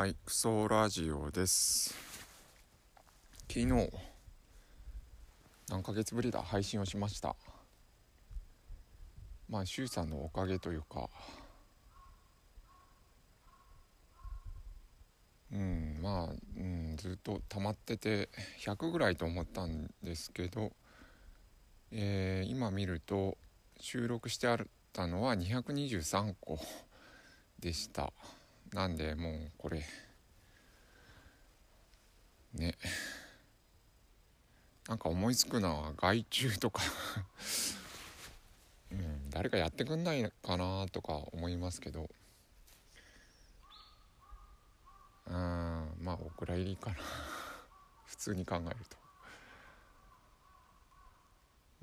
はい、クソラジオです。昨日、何ヶ月ぶりだ、配信をしました。まあ、シュウさんのおかげというか、うん、まあ、うん、ずっと溜まってて、100ぐらいと思ったんですけど、えー今見ると、収録してあったのは223個でした。なんでもうこれ。ね。なんか思いつくのは外注とか。うん誰かやってくんないかなとか思いますけど。うんまあお蔵入りかな。普通に考えると。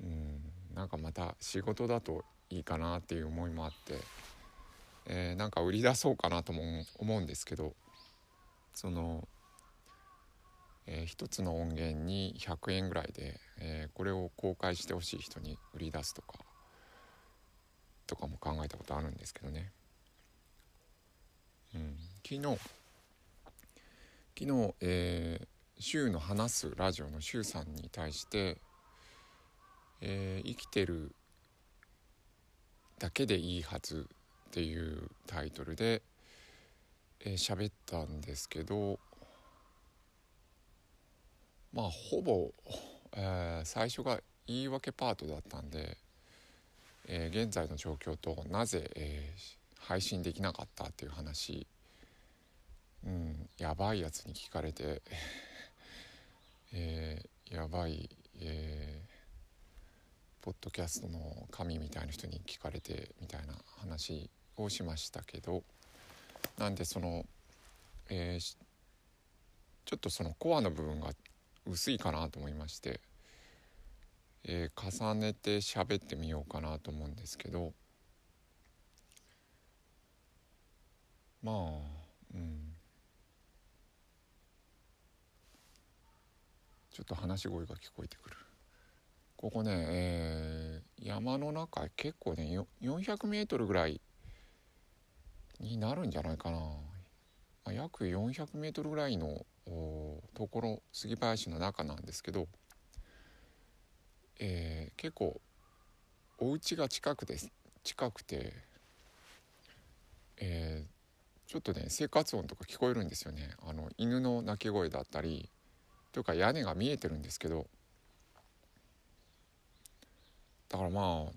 うんなんかまた仕事だといいかなっていう思いもあって。えーなんか売り出そうかなとも思うんですけどその、えー一つの音源に100円ぐらいで、えーこれを公開してほしい人に売り出すとかとかも考えたことあるんですけどね。うん、昨日昨日、えー、週の話すラジオの週さんに対して、えー生きてるだけでいいはずっていうタイトルでえー喋、ったんですけどまあほぼ、えー最初が言い訳パートだったんで、えー現在の状況となぜ、えー配信できなかったっていう話うんやばいやつに聞かれて、えーやばい、えーポッドキャストの神みたいな人に聞かれてみたいな話をしましたけどなんでその、えーちょっとそのコアの部分が薄いかなと思いまして、えー重ねて喋ってみようかなと思うんですけどまあうんちょっと話し声が聞こえてくる。ここね、えー山の中結構ね 400m ぐらいになるんじゃないかな、まあ約 400m ぐらいのところ杉林の中なんですけど、えー結構お家が近くです。近くて、えーちょっとね生活音とか聞こえるんですよね。あの犬の鳴き声だったりというか屋根が見えてるんですけど。だからまあ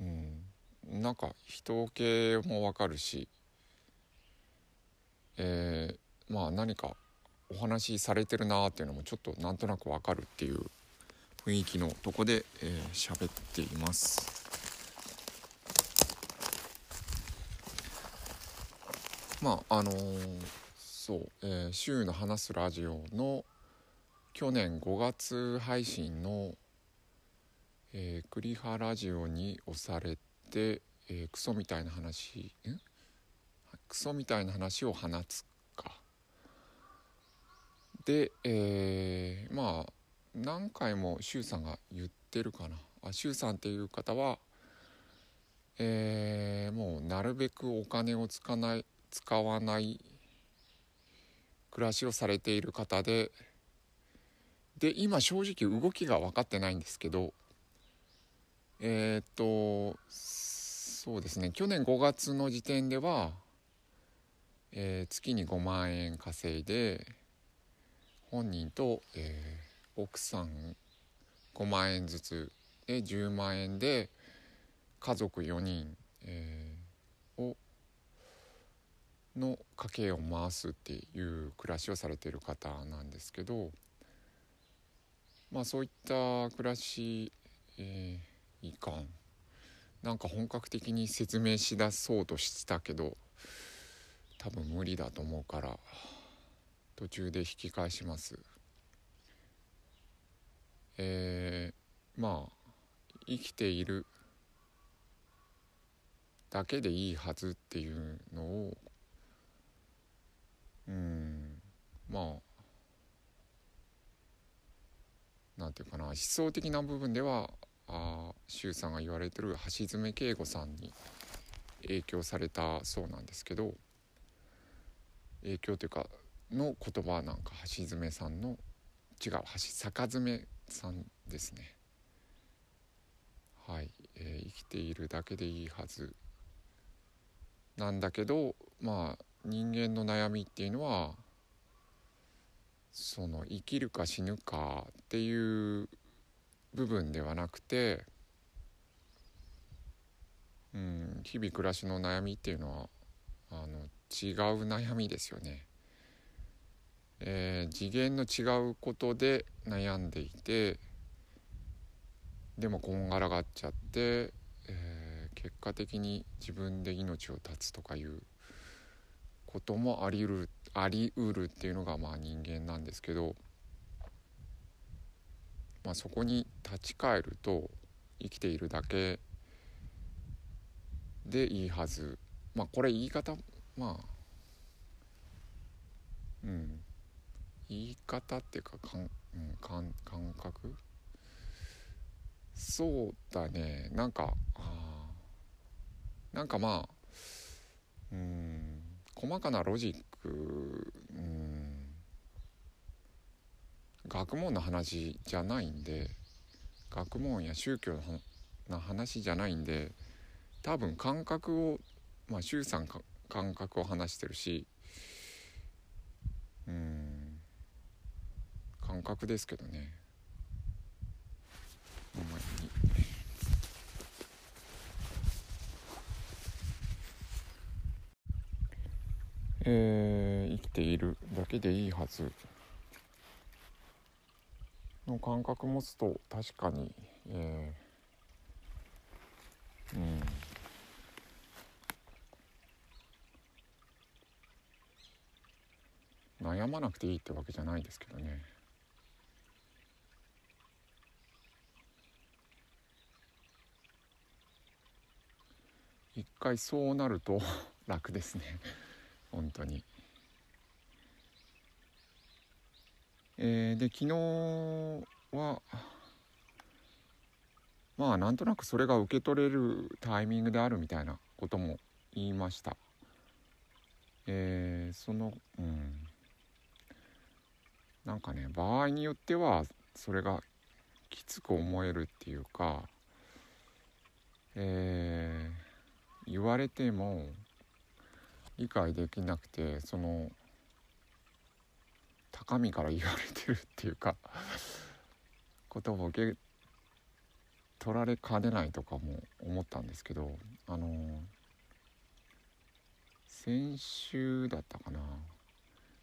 うん。なんか人気もわかるしえーまあ何かお話しされてるなーっていうのもちょっとなんとなくわかるっていう雰囲気のとこでえー喋、っています。まああのーそう、えー週の話すラジオの去年5月配信のえー、栗原ラジオに押されて、えークソみたいな話んクソみたいな話を放つか。で、えーまあ何回も周さんが言ってるかな。あ周さんっていう方は、えーもうなるべくお金を使わない使わない暮らしをされている方でで今正直動きが分かってないんですけどえっとそうですね。去年5月の時点では、えー月に5万円稼いで本人と、えー奥さん5万円ずつで10万円で家族4人、えーをの家計を回すっていう暮らしをされている方なんですけどまあそういった暮らし、えーいかん。なんか本格的に説明しだそうとしてたけど多分無理だと思うから途中で引き返します。えーまあ生きているだけでいいはずっていうのをうんまあなんていうかな思想的な部分ではあ周さんが言われてる橋爪慶吾さんに影響されたそうなんですけど、影響というかの言葉なんか橋爪さんの違う橋坂爪さんですね。はい、えー、生きているだけでいいはずなんだけどまあ人間の悩みっていうのはその生きるか死ぬかっていう部分ではなくて、うん、日々暮らしの悩みっていうのはあの違う悩みですよね。えー、次元の違うことで悩んでいてでもこんがらがっちゃって、えー、結果的に自分で命を絶つとかいうこともありうるありうるっていうのがまあ人間なんですけど、まあ、そこに立ち返ると生きているだけでいいはず。まあこれ言い方まあうん。言い方っていうかかん、うん、感感覚？そうだね。なんかあなんかまあうん。細かなロジックうん学問の話じゃないんで学問や宗教の話じゃないんで多分感覚をまあ周さん感覚を話してるしうん感覚ですけどね。ほんまに。えー、生きているだけでいいはず。の感覚持つと確かに、えー、うん。悩まなくていいってわけじゃないですけどね。一回そうなると楽ですね。本当に。えー、で昨日はまあなんとなくそれが受け取れるタイミングであるみたいなことも言いました。えー、そのうん。なんかね場合によってはそれがきつく思えるっていうか、えー、言われても理解できなくてその高みから言われてるっていうかことを受け取られかねないとかも思ったんですけどあの先週だったかな。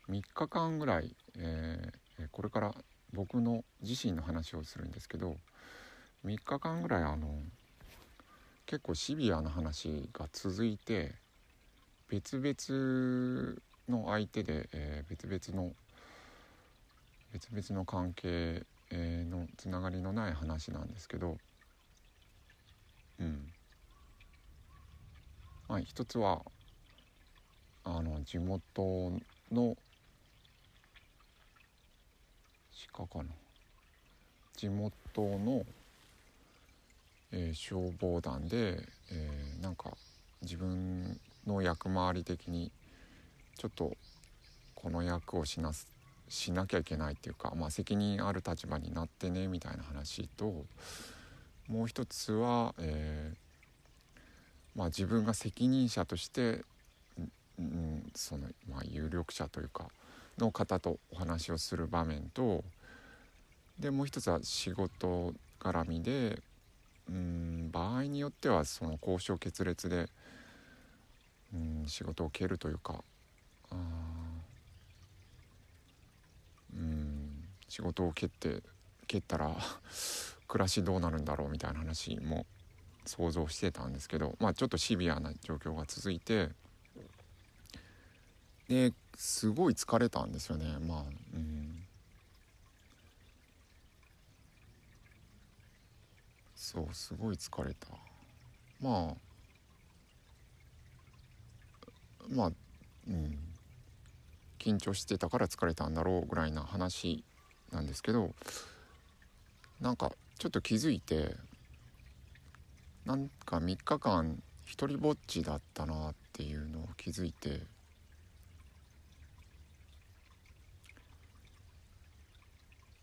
3日間ぐらい、えー、これから僕の自身の話をするんですけど3日間ぐらいあの結構シビアな話が続いて別々の相手で、えー、別々の別々の関係、のつながりのない話なんですけどうん。まあ一つはあの地元の鹿かな。地元の、えー、消防団で、えー、なんか自分の役回り的にちょっとこの役をしなすしなきゃいけないっていうか、まあ、責任ある立場になってねみたいな話ともう一つは、えー、まあ、自分が責任者として、うん、その、まあ、有力者というかの方とお話をする場面とでもう一つは仕事絡みでうん場合によってはその交渉決裂でうん仕事を蹴るというかあうん仕事を蹴って蹴ったら 暮らしどうなるんだろうみたいな話も想像してたんですけどまあちょっとシビアな状況が続いてですごい疲れたんですよね。まあうん。そうすごい疲れた。まあまあうん。緊張してたから疲れたんだろうぐらいな話なんですけどなんかちょっと気づいてなんか3日間一人ぼっちだったなっていうのを気づいて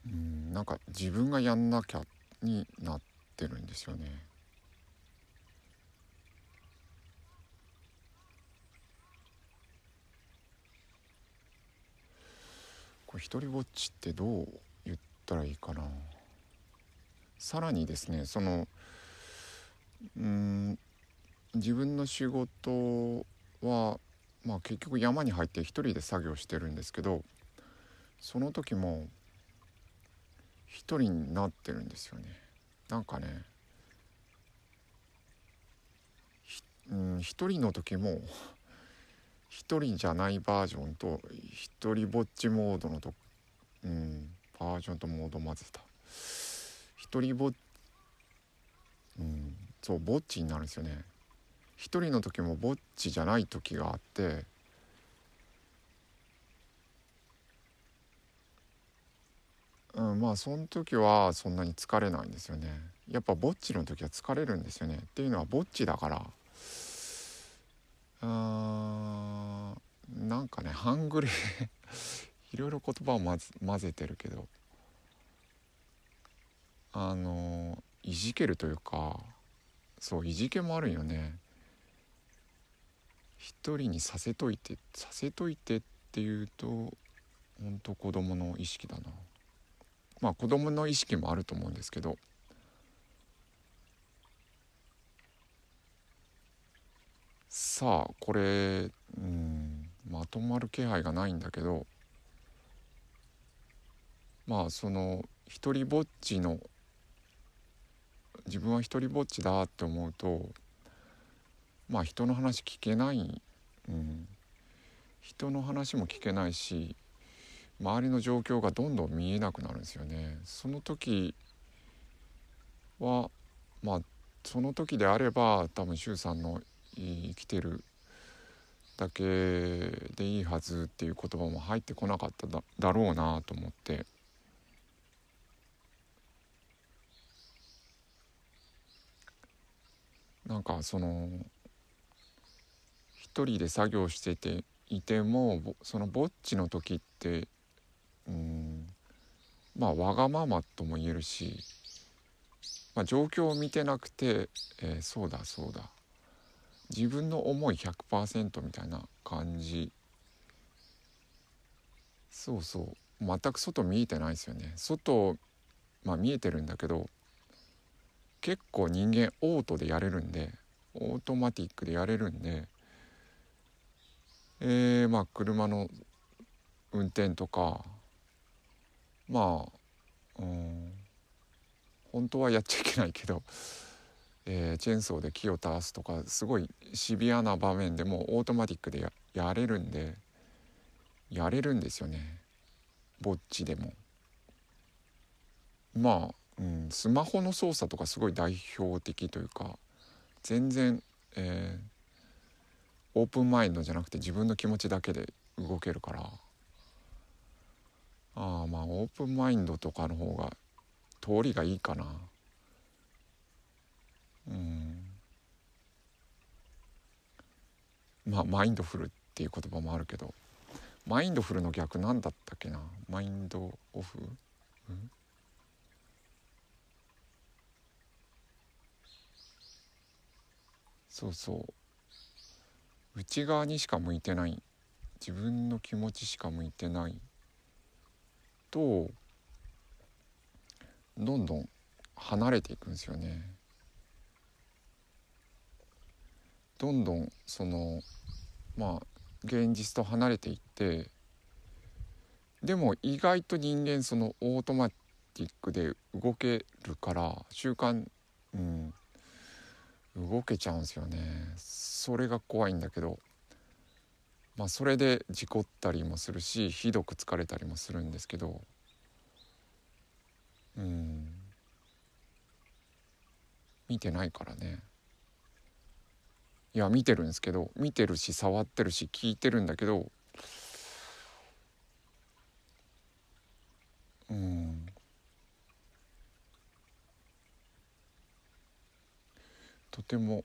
うんなんか自分がやんなきゃになってるんですよね。これ一人ぼっちってどう言ったらいいかな。さらにですねそのうん自分の仕事は、まあ、結局山に入って一人で作業してるんですけどその時も一人になってるんですよね。なんかねうん一人の時も一人じゃないバージョンと一人ぼっちモードのと、うん、バージョンとモード混ぜた。一人ぼっうんそうぼっちになるんですよね。一人の時もぼっちじゃない時があってうんまあその時はそんなに疲れないんですよね。やっぱぼっちの時は疲れるんですよね。っていうのはぼっちだから。あなんかね半グレ いろいろ言葉を混ぜ混ぜてるけどあのいじけるというかそういじけもあるよね。一人にさせといてさせといてっていうとほんと子供の意識だな。まあ子供の意識もあると思うんですけどさあこれうんまとまる気配がないんだけどまあその一人ぼっちの自分は一人ぼっちだって思うとまあ人の話聞けない、うん、人の話も聞けないし周りの状況がどんどん見えなくなるんですよね。その時はまあその時であれば多分周さんの生きてるだけでいいはずっていう言葉も入ってこなかっただだろうなと思って。なんかその一人で作業してていてもそのぼっちの時ってうんまあわがままとも言えるし、まあ、状況を見てなくて、えー、そうだそうだ。自分の思い100%みたいな感じ。そうそう。全く外見えてないですよね。外まあ見えてるんだけど結構人間オートでやれるんでオートマティックでやれるんでえー、まあ車の運転とかまあうん本当はやっちゃいけないけどえー、チェーンソーで木を倒すとかすごいシビアな場面でもオートマティックでやれるんでやれるんですよねぼっちでも。まあ、うん、スマホの操作とかすごい代表的というか全然、えー、オープンマインドじゃなくて自分の気持ちだけで動けるからああまあオープンマインドとかの方が通りがいいかな。うんまあマインドフルっていう言葉もあるけどマインドフルの逆なんだったっけな？マインドオフ、うん、そうそう。内側にしか向いてない。自分の気持ちしか向いてない。とどんどん離れていくんですよね。どんどんそのまあ現実と離れていってでも意外と人間そのオートマティックで動けるから習慣うん動けちゃうんですよね。それが怖いんだけどまあそれで事故ったりもするしひどく疲れたりもするんですけどうん。見てないからね。いや見てるんですけど見てるし触ってるし聞いてるんだけどうん。とても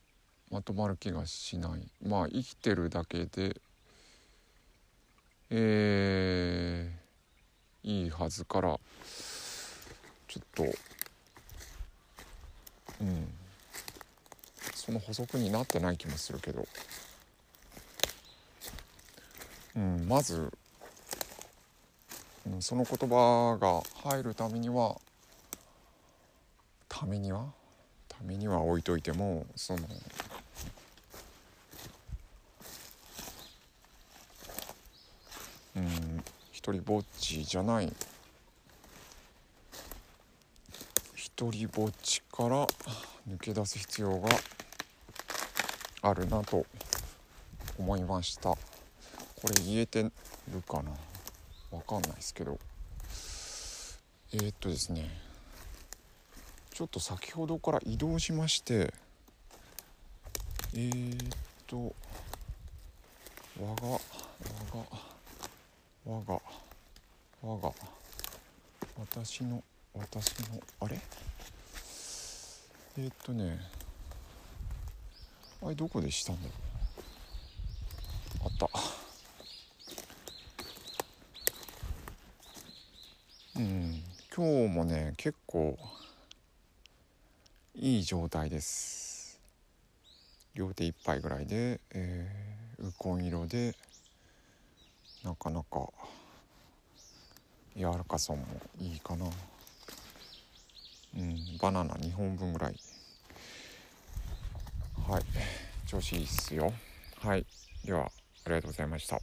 まとまる気がしない。まあ生きてるだけでえー、いいはずからちょっとうん。その補足になってない気もするけど、うん、まず、うん、その言葉が入るためにはためには？ためには置いといてもそのうん一人ぼっちじゃない。一人ぼっちから抜け出す必要があるなと思いました。これ言えてるかな？わかんないですけど。えー、っとですね。ちょっと先ほどから移動しまして。えー、っと我が我が我が我が。私の私のあれ？えー、っとね。あれどこでしたんだろうあった。うん今日もね結構いい状態です。両手一杯ぐらいで、えー、ウコン色でなかなか柔らかさもいいかな。うんバナナ2本分ぐらいはい。調子いいっすよ。はい。ではありがとうございました。